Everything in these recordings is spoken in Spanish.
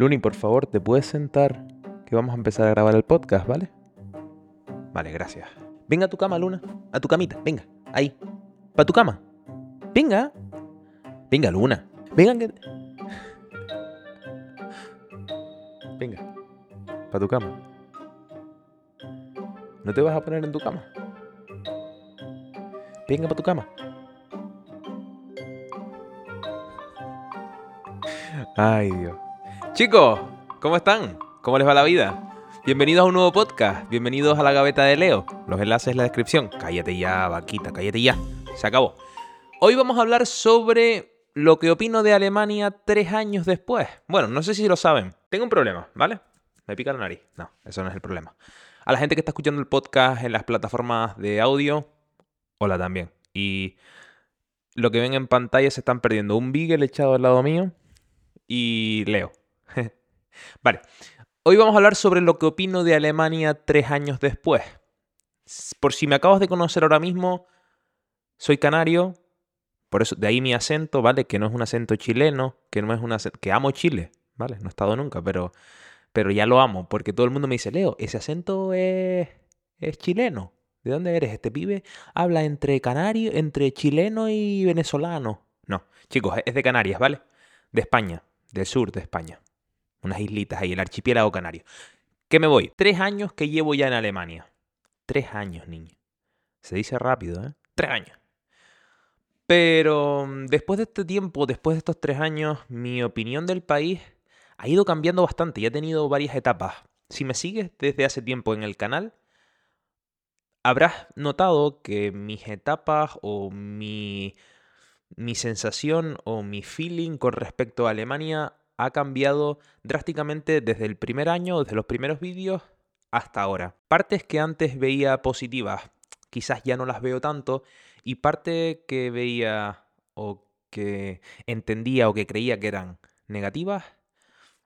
Luni, por favor, ¿te puedes sentar? Que vamos a empezar a grabar el podcast, ¿vale? Vale, gracias. Venga a tu cama, Luna. A tu camita, venga. Ahí. Pa' tu cama. Venga. Venga, Luna. Venga que... Venga. Pa' tu cama. ¿No te vas a poner en tu cama? Venga pa' tu cama. Ay, Dios. Chicos, ¿cómo están? ¿Cómo les va la vida? Bienvenidos a un nuevo podcast. Bienvenidos a la gaveta de Leo. Los enlaces en la descripción. Cállate ya, vaquita, cállate ya. Se acabó. Hoy vamos a hablar sobre lo que opino de Alemania tres años después. Bueno, no sé si lo saben. Tengo un problema, ¿vale? Me pica la nariz. No, eso no es el problema. A la gente que está escuchando el podcast en las plataformas de audio, hola también. Y lo que ven en pantalla se están perdiendo un Beagle echado al lado mío y Leo. vale, hoy vamos a hablar sobre lo que opino de Alemania tres años después. Por si me acabas de conocer ahora mismo, soy canario, por eso de ahí mi acento, ¿vale? Que no es un acento chileno, que no es un acento, que amo Chile, ¿vale? No he estado nunca, pero, pero ya lo amo, porque todo el mundo me dice, Leo, ese acento es, es chileno. ¿De dónde eres? Este pibe habla entre canario, entre chileno y venezolano. No, chicos, es de Canarias, ¿vale? De España del sur de España. Unas islitas ahí, el archipiélago canario. ¿Qué me voy? Tres años que llevo ya en Alemania. Tres años, niño. Se dice rápido, ¿eh? Tres años. Pero mm, después de este tiempo, después de estos tres años, mi opinión del país ha ido cambiando bastante y ha tenido varias etapas. Si me sigues desde hace tiempo en el canal, habrás notado que mis etapas o mi mi sensación o mi feeling con respecto a Alemania ha cambiado drásticamente desde el primer año, desde los primeros vídeos hasta ahora. Partes que antes veía positivas, quizás ya no las veo tanto, y parte que veía o que entendía o que creía que eran negativas,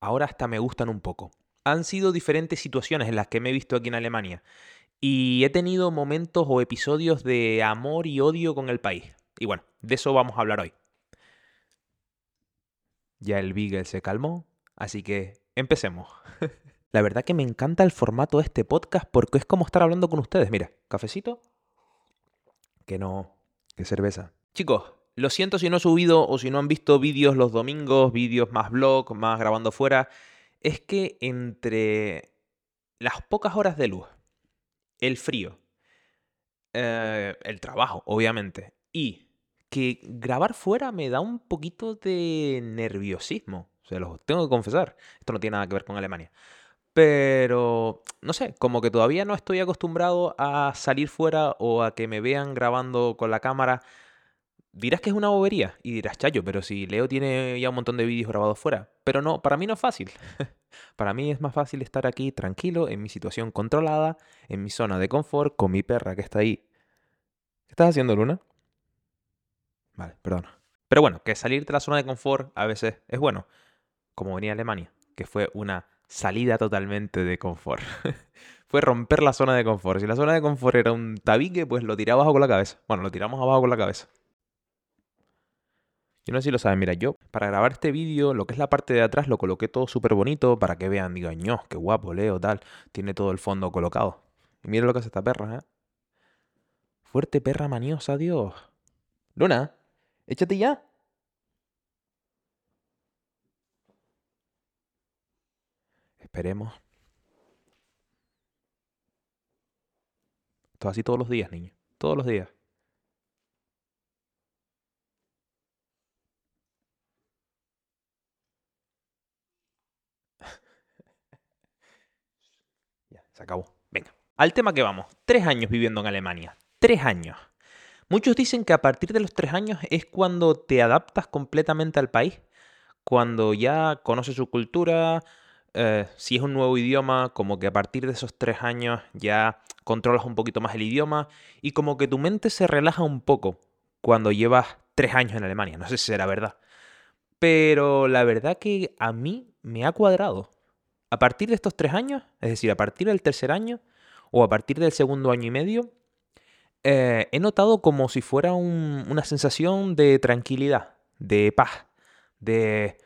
ahora hasta me gustan un poco. Han sido diferentes situaciones en las que me he visto aquí en Alemania y he tenido momentos o episodios de amor y odio con el país. Y bueno, de eso vamos a hablar hoy. Ya el Beagle se calmó, así que empecemos. La verdad que me encanta el formato de este podcast porque es como estar hablando con ustedes. Mira, cafecito. Que no, que cerveza. Chicos, lo siento si no he subido o si no han visto vídeos los domingos, vídeos más vlog, más grabando fuera. Es que entre las pocas horas de luz, el frío, eh, el trabajo, obviamente, y que grabar fuera me da un poquito de nerviosismo. Se los tengo que confesar. Esto no tiene nada que ver con Alemania. Pero, no sé, como que todavía no estoy acostumbrado a salir fuera o a que me vean grabando con la cámara. Dirás que es una bobería y dirás, chayo, pero si Leo tiene ya un montón de vídeos grabados fuera. Pero no, para mí no es fácil. para mí es más fácil estar aquí tranquilo, en mi situación controlada, en mi zona de confort, con mi perra que está ahí. ¿Qué estás haciendo, Luna? Vale, perdón. Pero bueno, que salir de la zona de confort a veces es bueno, como venía Alemania, que fue una salida totalmente de confort. fue romper la zona de confort. Si la zona de confort era un tabique, pues lo tiraba abajo con la cabeza. Bueno, lo tiramos abajo con la cabeza. Yo no sé si lo saben, mira, yo para grabar este vídeo, lo que es la parte de atrás, lo coloqué todo súper bonito para que vean, digan, ño, qué guapo, Leo, tal. Tiene todo el fondo colocado. Y mira lo que hace esta perra, ¿eh? Fuerte perra maniosa, Dios. Luna, Échate ya. Esperemos. Esto así todos los días, niño. Todos los días. ya, se acabó. Venga. Al tema que vamos. Tres años viviendo en Alemania. Tres años. Muchos dicen que a partir de los tres años es cuando te adaptas completamente al país, cuando ya conoces su cultura, eh, si es un nuevo idioma, como que a partir de esos tres años ya controlas un poquito más el idioma y como que tu mente se relaja un poco cuando llevas tres años en Alemania. No sé si será verdad. Pero la verdad que a mí me ha cuadrado. A partir de estos tres años, es decir, a partir del tercer año o a partir del segundo año y medio, eh, he notado como si fuera una sensación de tranquilidad, de paz, de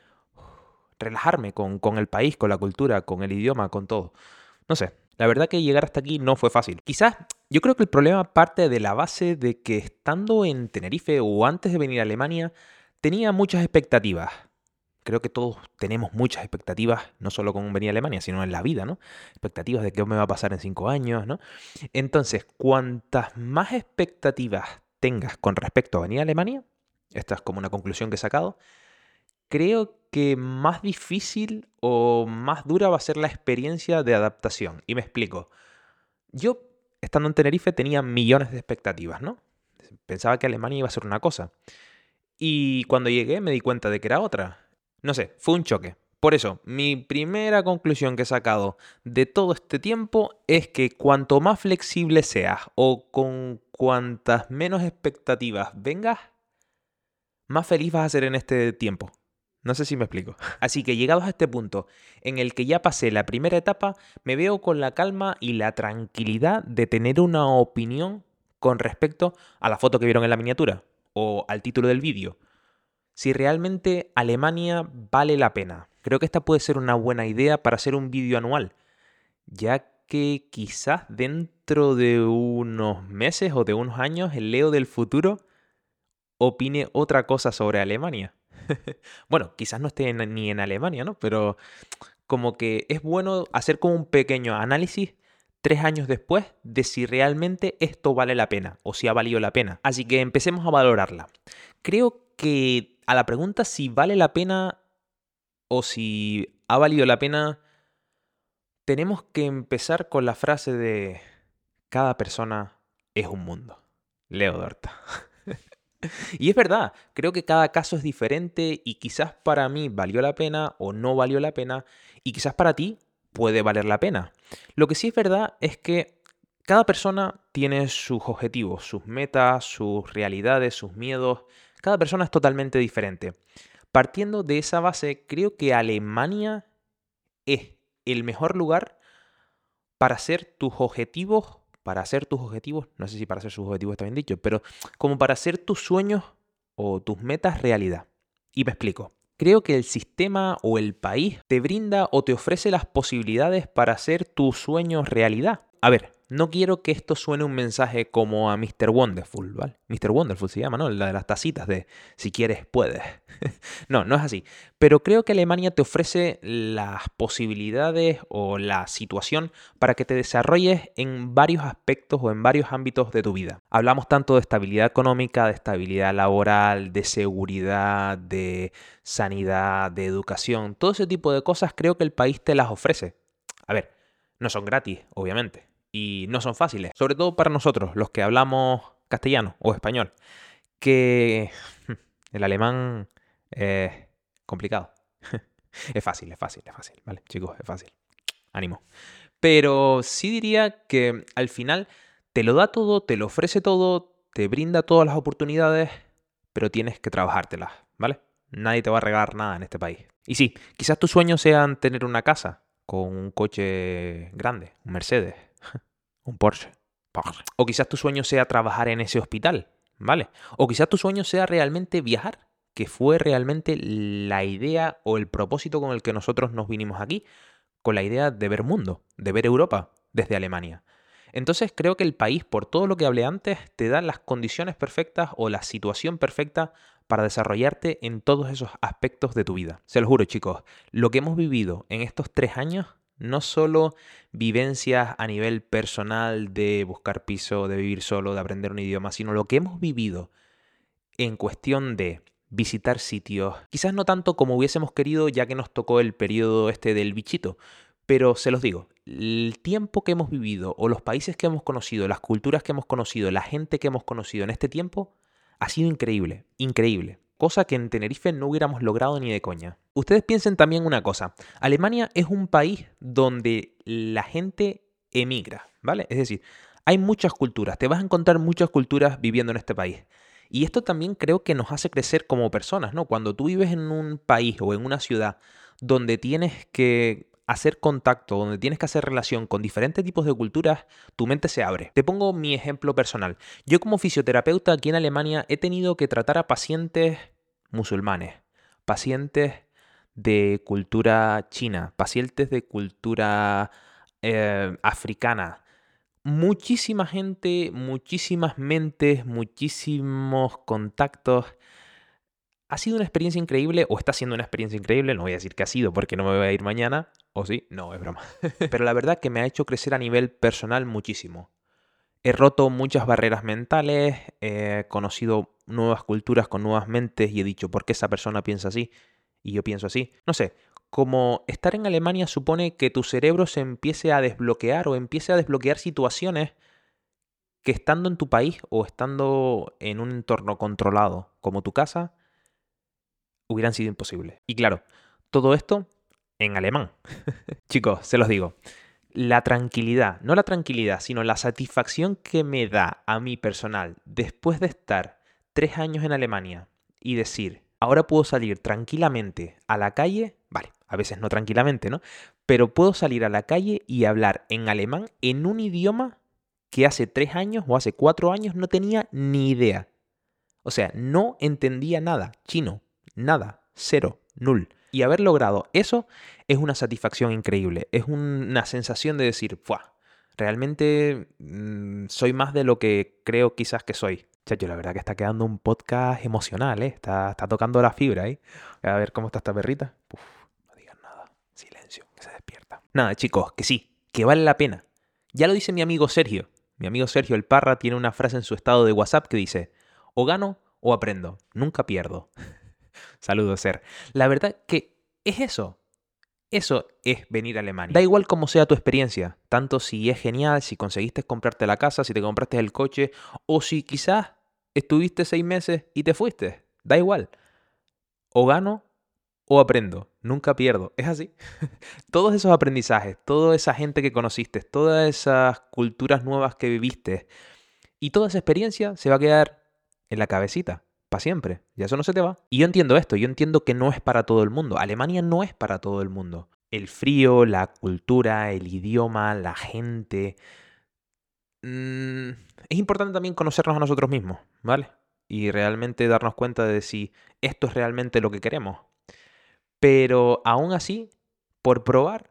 relajarme con, con el país, con la cultura, con el idioma, con todo. No sé, la verdad que llegar hasta aquí no fue fácil. Quizás yo creo que el problema parte de la base de que estando en Tenerife o antes de venir a Alemania tenía muchas expectativas. Creo que todos tenemos muchas expectativas, no solo con venir a Alemania, sino en la vida, ¿no? Expectativas de qué me va a pasar en cinco años, ¿no? Entonces, cuantas más expectativas tengas con respecto a venir a Alemania, esta es como una conclusión que he sacado, creo que más difícil o más dura va a ser la experiencia de adaptación. Y me explico. Yo, estando en Tenerife, tenía millones de expectativas, ¿no? Pensaba que Alemania iba a ser una cosa. Y cuando llegué me di cuenta de que era otra. No sé, fue un choque. Por eso, mi primera conclusión que he sacado de todo este tiempo es que cuanto más flexible seas o con cuantas menos expectativas vengas, más feliz vas a ser en este tiempo. No sé si me explico. Así que llegados a este punto en el que ya pasé la primera etapa, me veo con la calma y la tranquilidad de tener una opinión con respecto a la foto que vieron en la miniatura o al título del vídeo. Si realmente Alemania vale la pena. Creo que esta puede ser una buena idea para hacer un vídeo anual, ya que quizás dentro de unos meses o de unos años el Leo del futuro opine otra cosa sobre Alemania. bueno, quizás no esté ni en Alemania, ¿no? Pero como que es bueno hacer como un pequeño análisis tres años después de si realmente esto vale la pena o si ha valido la pena. Así que empecemos a valorarla. Creo que a la pregunta si vale la pena o si ha valido la pena, tenemos que empezar con la frase de cada persona es un mundo. Leo Dorta. Y es verdad, creo que cada caso es diferente y quizás para mí valió la pena o no valió la pena y quizás para ti puede valer la pena. Lo que sí es verdad es que cada persona tiene sus objetivos, sus metas, sus realidades, sus miedos. Cada persona es totalmente diferente. Partiendo de esa base, creo que Alemania es el mejor lugar para hacer tus objetivos para hacer tus objetivos, no sé si para hacer sus objetivos está bien dicho, pero como para hacer tus sueños o tus metas realidad. Y me explico. Creo que el sistema o el país te brinda o te ofrece las posibilidades para hacer tus sueños realidad. A ver, no quiero que esto suene un mensaje como a Mr. Wonderful, ¿vale? Mr. Wonderful se llama, ¿no? La de las tacitas de si quieres, puedes. no, no es así. Pero creo que Alemania te ofrece las posibilidades o la situación para que te desarrolles en varios aspectos o en varios ámbitos de tu vida. Hablamos tanto de estabilidad económica, de estabilidad laboral, de seguridad, de sanidad, de educación. Todo ese tipo de cosas creo que el país te las ofrece. A ver, no son gratis, obviamente y no son fáciles, sobre todo para nosotros, los que hablamos castellano o español, que el alemán es complicado. es fácil, es fácil, es fácil, ¿vale? Chicos, es fácil. Ánimo. Pero sí diría que al final te lo da todo, te lo ofrece todo, te brinda todas las oportunidades, pero tienes que trabajártelas, ¿vale? Nadie te va a regalar nada en este país. Y sí, quizás tus sueños sean tener una casa con un coche grande, un Mercedes, un Porsche. O quizás tu sueño sea trabajar en ese hospital, ¿vale? O quizás tu sueño sea realmente viajar, que fue realmente la idea o el propósito con el que nosotros nos vinimos aquí, con la idea de ver mundo, de ver Europa desde Alemania. Entonces creo que el país, por todo lo que hablé antes, te da las condiciones perfectas o la situación perfecta para desarrollarte en todos esos aspectos de tu vida. Se lo juro chicos, lo que hemos vivido en estos tres años no solo vivencias a nivel personal de buscar piso, de vivir solo, de aprender un idioma, sino lo que hemos vivido en cuestión de visitar sitios, quizás no tanto como hubiésemos querido ya que nos tocó el periodo este del bichito, pero se los digo, el tiempo que hemos vivido o los países que hemos conocido, las culturas que hemos conocido, la gente que hemos conocido en este tiempo, ha sido increíble, increíble cosa que en Tenerife no hubiéramos logrado ni de coña. Ustedes piensen también una cosa, Alemania es un país donde la gente emigra, ¿vale? Es decir, hay muchas culturas, te vas a encontrar muchas culturas viviendo en este país. Y esto también creo que nos hace crecer como personas, ¿no? Cuando tú vives en un país o en una ciudad donde tienes que hacer contacto, donde tienes que hacer relación con diferentes tipos de culturas, tu mente se abre. Te pongo mi ejemplo personal. Yo como fisioterapeuta aquí en Alemania he tenido que tratar a pacientes musulmanes, pacientes de cultura china, pacientes de cultura eh, africana. Muchísima gente, muchísimas mentes, muchísimos contactos. Ha sido una experiencia increíble, o está siendo una experiencia increíble, no voy a decir que ha sido porque no me voy a ir mañana, o sí, no, es broma. Pero la verdad que me ha hecho crecer a nivel personal muchísimo. He roto muchas barreras mentales, he conocido nuevas culturas con nuevas mentes y he dicho, ¿por qué esa persona piensa así? Y yo pienso así. No sé, como estar en Alemania supone que tu cerebro se empiece a desbloquear o empiece a desbloquear situaciones que estando en tu país o estando en un entorno controlado como tu casa, hubieran sido imposibles. Y claro, todo esto en alemán. Chicos, se los digo, la tranquilidad, no la tranquilidad, sino la satisfacción que me da a mí personal después de estar tres años en Alemania y decir, ahora puedo salir tranquilamente a la calle, vale, a veces no tranquilamente, ¿no? Pero puedo salir a la calle y hablar en alemán en un idioma que hace tres años o hace cuatro años no tenía ni idea. O sea, no entendía nada, chino, nada, cero, null. Y haber logrado eso es una satisfacción increíble. Es una sensación de decir, ¡fuah! Realmente mm, soy más de lo que creo quizás que soy. Chacho, la verdad que está quedando un podcast emocional, ¿eh? Está, tocando la fibra ahí. A ver cómo está esta perrita. No digan nada. Silencio, que se despierta. Nada, chicos, que sí, que vale la pena. Ya lo dice mi amigo Sergio. Mi amigo Sergio el Parra tiene una frase en su estado de WhatsApp que dice, o gano o aprendo, nunca pierdo. Saludos, Ser. La verdad que es eso. Eso es venir a Alemania. Da igual cómo sea tu experiencia, tanto si es genial, si conseguiste comprarte la casa, si te compraste el coche, o si quizás estuviste seis meses y te fuiste. Da igual. O gano o aprendo. Nunca pierdo. Es así. Todos esos aprendizajes, toda esa gente que conociste, todas esas culturas nuevas que viviste y toda esa experiencia se va a quedar en la cabecita para siempre. Ya eso no se te va. Y yo entiendo esto, yo entiendo que no es para todo el mundo. Alemania no es para todo el mundo. El frío, la cultura, el idioma, la gente. Mm, es importante también conocernos a nosotros mismos, ¿vale? Y realmente darnos cuenta de si esto es realmente lo que queremos. Pero aún así, por probar,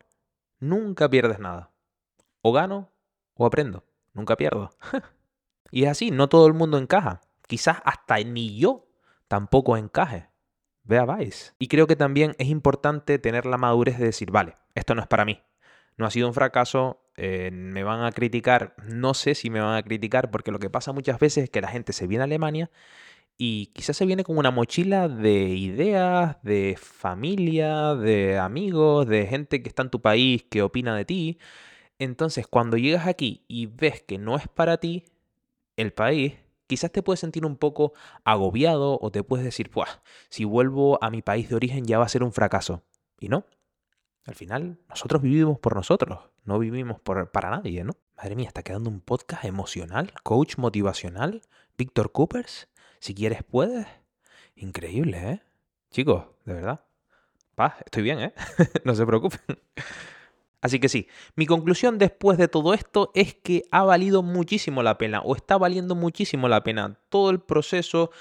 nunca pierdes nada. O gano o aprendo. Nunca pierdo. y es así, no todo el mundo encaja quizás hasta ni yo tampoco encaje. Vea, vais. Y creo que también es importante tener la madurez de decir, vale, esto no es para mí. No ha sido un fracaso, eh, me van a criticar, no sé si me van a criticar, porque lo que pasa muchas veces es que la gente se viene a Alemania y quizás se viene con una mochila de ideas, de familia, de amigos, de gente que está en tu país, que opina de ti. Entonces, cuando llegas aquí y ves que no es para ti el país, quizás te puedes sentir un poco agobiado o te puedes decir, pues, si vuelvo a mi país de origen ya va a ser un fracaso. Y no. Al final, nosotros vivimos por nosotros, no vivimos por, para nadie, ¿no? Madre mía, está quedando un podcast emocional, coach motivacional, Víctor Coopers. Si quieres, puedes. Increíble, ¿eh? Chicos, de verdad. Paz, estoy bien, ¿eh? no se preocupen. Así que sí, mi conclusión después de todo esto es que ha valido muchísimo la pena o está valiendo muchísimo la pena todo el proceso,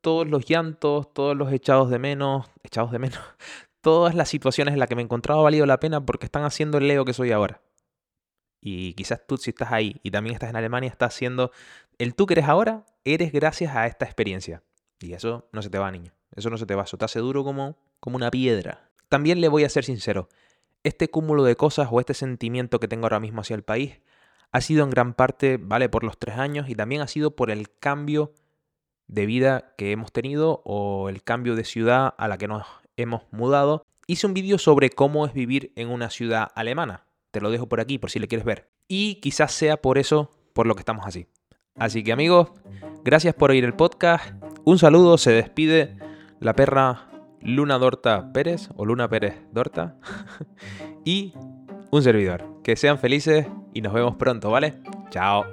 todos los llantos, todos los echados de menos, echados de menos, todas las situaciones en las que me encontraba ha valido la pena porque están haciendo el Leo que soy ahora. Y quizás tú si estás ahí y también estás en Alemania, estás haciendo el tú que eres ahora, eres gracias a esta experiencia. Y eso no se te va, niño. Eso no se te va, eso te hace duro como, como una piedra. También le voy a ser sincero este cúmulo de cosas o este sentimiento que tengo ahora mismo hacia el país ha sido en gran parte, vale, por los tres años y también ha sido por el cambio de vida que hemos tenido o el cambio de ciudad a la que nos hemos mudado. Hice un vídeo sobre cómo es vivir en una ciudad alemana. Te lo dejo por aquí por si le quieres ver. Y quizás sea por eso por lo que estamos así. Así que amigos, gracias por oír el podcast. Un saludo, se despide la perra Luna Dorta Pérez o Luna Pérez Dorta y un servidor. Que sean felices y nos vemos pronto, ¿vale? Chao.